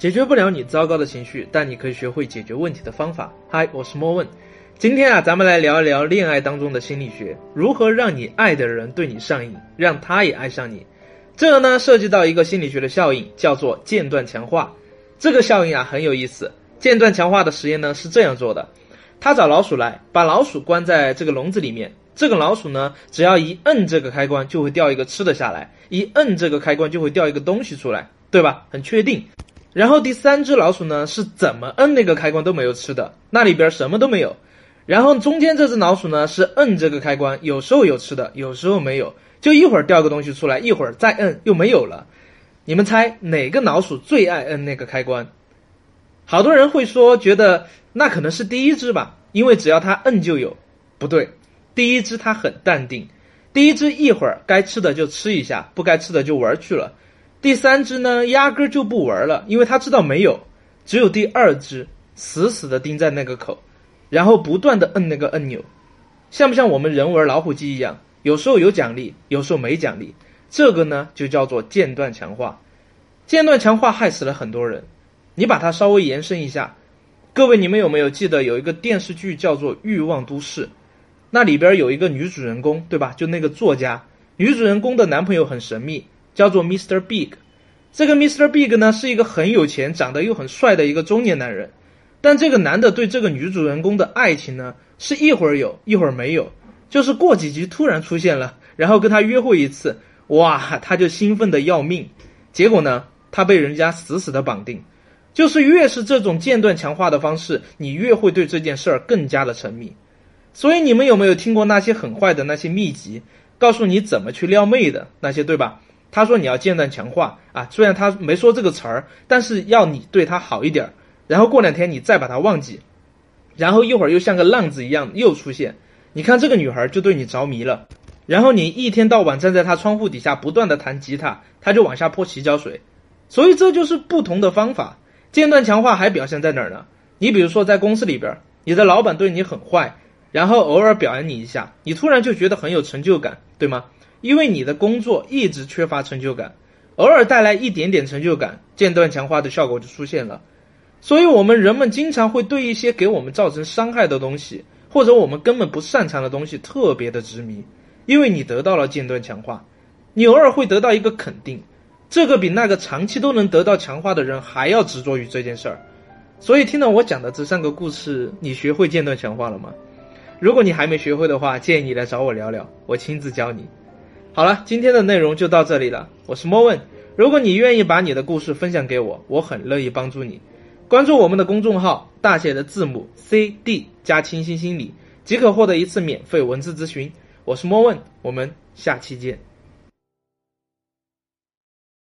解决不了你糟糕的情绪，但你可以学会解决问题的方法。嗨，我是莫问。今天啊，咱们来聊一聊恋爱当中的心理学，如何让你爱的人对你上瘾，让他也爱上你。这个呢，涉及到一个心理学的效应，叫做间断强化。这个效应啊很有意思。间断强化的实验呢是这样做的：他找老鼠来，把老鼠关在这个笼子里面。这个老鼠呢，只要一摁这个开关，就会掉一个吃的下来；一摁这个开关，就会掉一个东西出来，对吧？很确定。然后第三只老鼠呢，是怎么摁那个开关都没有吃的，那里边什么都没有。然后中间这只老鼠呢，是摁这个开关，有时候有吃的，有时候没有，就一会儿掉个东西出来，一会儿再摁又没有了。你们猜哪个老鼠最爱摁那个开关？好多人会说，觉得那可能是第一只吧，因为只要它摁就有。不对，第一只它很淡定，第一只一会儿该吃的就吃一下，不该吃的就玩去了。第三只呢，压根就不玩了，因为他知道没有。只有第二只死死的盯在那个口，然后不断的摁那个按钮，像不像我们人玩老虎机一样？有时候有奖励，有时候没奖励。这个呢，就叫做间断强化。间断强化害死了很多人。你把它稍微延伸一下，各位，你们有没有记得有一个电视剧叫做《欲望都市》？那里边有一个女主人公，对吧？就那个作家，女主人公的男朋友很神秘。叫做 Mr. Big，这个 Mr. Big 呢是一个很有钱、长得又很帅的一个中年男人，但这个男的对这个女主人公的爱情呢是一会儿有一会儿没有，就是过几集突然出现了，然后跟他约会一次，哇，他就兴奋的要命，结果呢他被人家死死的绑定，就是越是这种间断强化的方式，你越会对这件事儿更加的沉迷。所以你们有没有听过那些很坏的那些秘籍，告诉你怎么去撩妹的那些，对吧？他说你要间断强化啊，虽然他没说这个词儿，但是要你对他好一点儿，然后过两天你再把他忘记，然后一会儿又像个浪子一样又出现，你看这个女孩就对你着迷了，然后你一天到晚站在她窗户底下不断的弹吉他，她就往下泼洗脚水，所以这就是不同的方法。间断强化还表现在哪儿呢？你比如说在公司里边，你的老板对你很坏，然后偶尔表扬你一下，你突然就觉得很有成就感，对吗？因为你的工作一直缺乏成就感，偶尔带来一点点成就感，间断强化的效果就出现了。所以，我们人们经常会对一些给我们造成伤害的东西，或者我们根本不擅长的东西特别的执迷，因为你得到了间断强化，你偶尔会得到一个肯定，这个比那个长期都能得到强化的人还要执着于这件事儿。所以，听到我讲的这三个故事，你学会间断强化了吗？如果你还没学会的话，建议你来找我聊聊，我亲自教你。好了，今天的内容就到这里了。我是莫问，如果你愿意把你的故事分享给我，我很乐意帮助你。关注我们的公众号，大写的字母 C D 加清新心理，即可获得一次免费文字咨询。我是莫问，我们下期见。